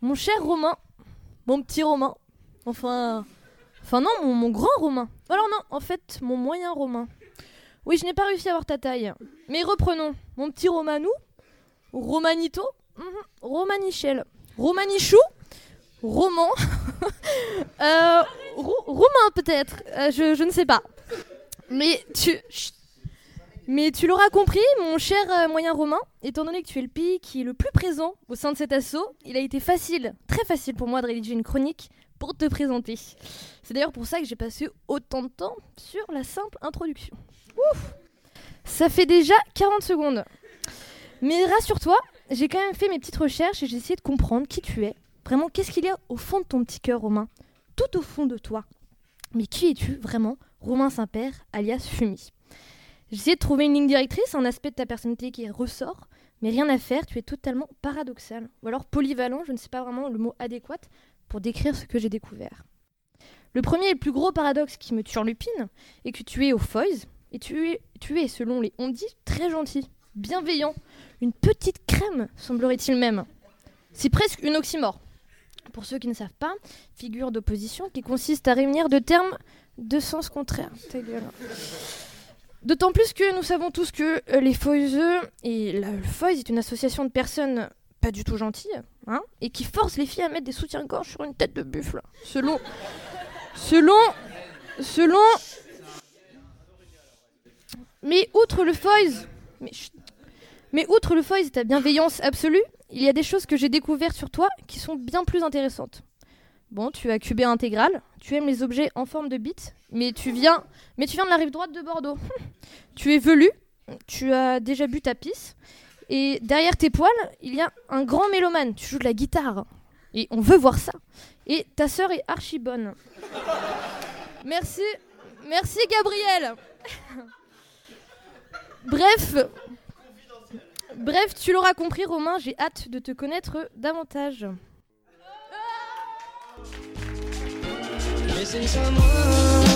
Mon cher Romain, mon petit Romain, enfin, enfin non, mon, grand Romain. Alors non, en fait, mon moyen Romain. Oui, je n'ai pas réussi à avoir ta taille. Mais reprenons, mon petit Romanou, Romanito, mhm, Romanichel, Romanichou, Roman, euh, Ro- Romain peut-être, euh, je, ne sais pas. Mais tu. Mais tu l'auras compris, mon cher euh, moyen romain, étant donné que tu es le pays qui est le plus présent au sein de cet assaut, il a été facile, très facile pour moi de rédiger une chronique pour te présenter. C'est d'ailleurs pour ça que j'ai passé autant de temps sur la simple introduction. Ouf Ça fait déjà 40 secondes. Mais rassure-toi, j'ai quand même fait mes petites recherches et j'ai essayé de comprendre qui tu es. Vraiment, qu'est-ce qu'il y a au fond de ton petit cœur, Romain? Tout au fond de toi. Mais qui es-tu vraiment, Romain Saint-Père, alias Fumi Essayé de trouver une ligne directrice, un aspect de ta personnalité qui ressort, mais rien à faire, tu es totalement paradoxal. Ou alors polyvalent, je ne sais pas vraiment le mot adéquat pour décrire ce que j'ai découvert. Le premier et le plus gros paradoxe qui me turlupine est que tu es au Foys, et tu es, selon les on dit, très gentil, bienveillant, une petite crème, semblerait-il même. C'est presque une oxymore. Pour ceux qui ne savent pas, figure d'opposition qui consiste à réunir deux termes de sens contraires. Ta gueule. D'autant plus que nous savons tous que euh, les Foiseux et la- le Foys est une association de personnes pas du tout gentilles, hein, et qui force les filles à mettre des soutiens-gorge sur une tête de buffle. Selon, selon, selon. Mais outre le Foys, mais, outre le Foys et ta bienveillance absolue, il y a des choses que j'ai découvertes sur toi qui sont bien plus intéressantes. Bon, tu as cubé intégral, tu aimes les objets en forme de bite, mais tu viens, mais tu viens de la rive droite de Bordeaux. tu es velu, tu as déjà bu ta pisse, et derrière tes poils, il y a un grand mélomane. Tu joues de la guitare, et on veut voir ça. Et ta sœur est archi bonne. Merci, merci Gabriel. Bref, bref, tu l'auras compris, Romain. J'ai hâte de te connaître davantage. missing someone.